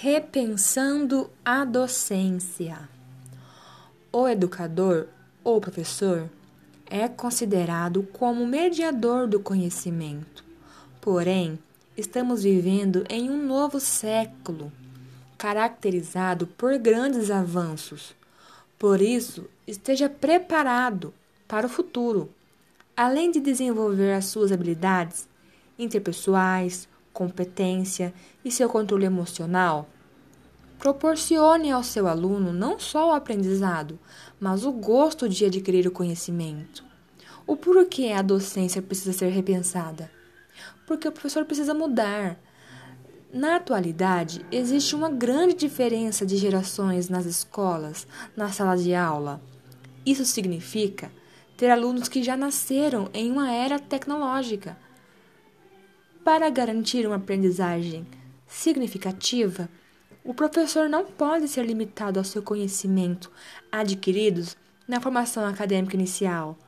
Repensando a docência. O educador ou professor é considerado como mediador do conhecimento. Porém, estamos vivendo em um novo século, caracterizado por grandes avanços. Por isso, esteja preparado para o futuro, além de desenvolver as suas habilidades interpessoais, competência e seu controle emocional, proporcione ao seu aluno não só o aprendizado, mas o gosto de adquirir o conhecimento. O porquê a docência precisa ser repensada? Porque o professor precisa mudar. Na atualidade, existe uma grande diferença de gerações nas escolas, na sala de aula. Isso significa ter alunos que já nasceram em uma era tecnológica para garantir uma aprendizagem significativa, o professor não pode ser limitado ao seu conhecimento adquiridos na formação acadêmica inicial.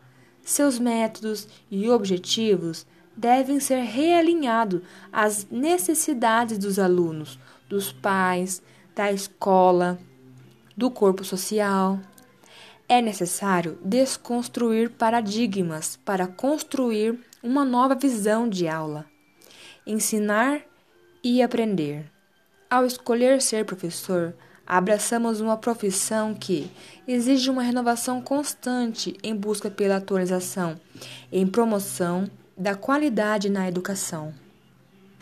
Seus métodos e objetivos devem ser realinhados às necessidades dos alunos, dos pais, da escola, do corpo social. É necessário desconstruir paradigmas para construir uma nova visão de aula ensinar e aprender. Ao escolher ser professor, abraçamos uma profissão que exige uma renovação constante em busca pela atualização, em promoção da qualidade na educação.